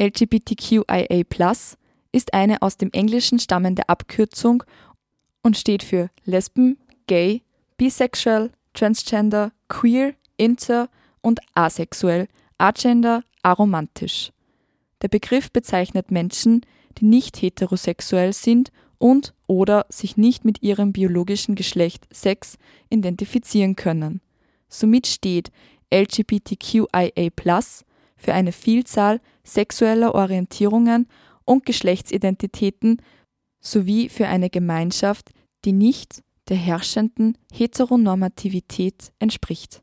LGBTQIA ist eine aus dem Englischen stammende Abkürzung und steht für Lesben, Gay, Bisexual, Transgender, Queer, Inter und Asexuell, Agender, aromantisch. Der Begriff bezeichnet Menschen, die nicht heterosexuell sind und oder sich nicht mit ihrem biologischen Geschlecht Sex identifizieren können. Somit steht LGBTQIA+ für eine Vielzahl sexueller Orientierungen und Geschlechtsidentitäten sowie für eine Gemeinschaft, die nicht der herrschenden Heteronormativität entspricht